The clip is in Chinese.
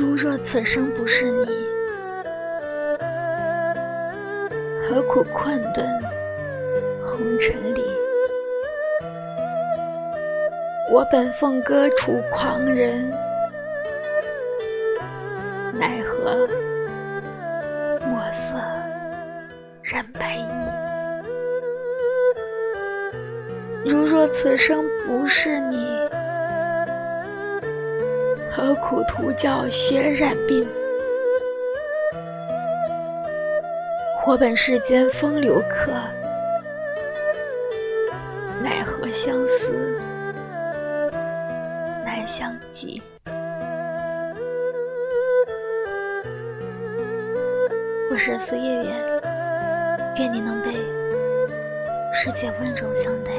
如若此生不是你，何苦困顿红尘里？我本凤歌处狂人，奈何墨色染白衣？如若此生不是你，何苦徒教血染鬓？我本世间风流客，奈何相思难相及？我是苏月月，愿你能被世界温柔相待。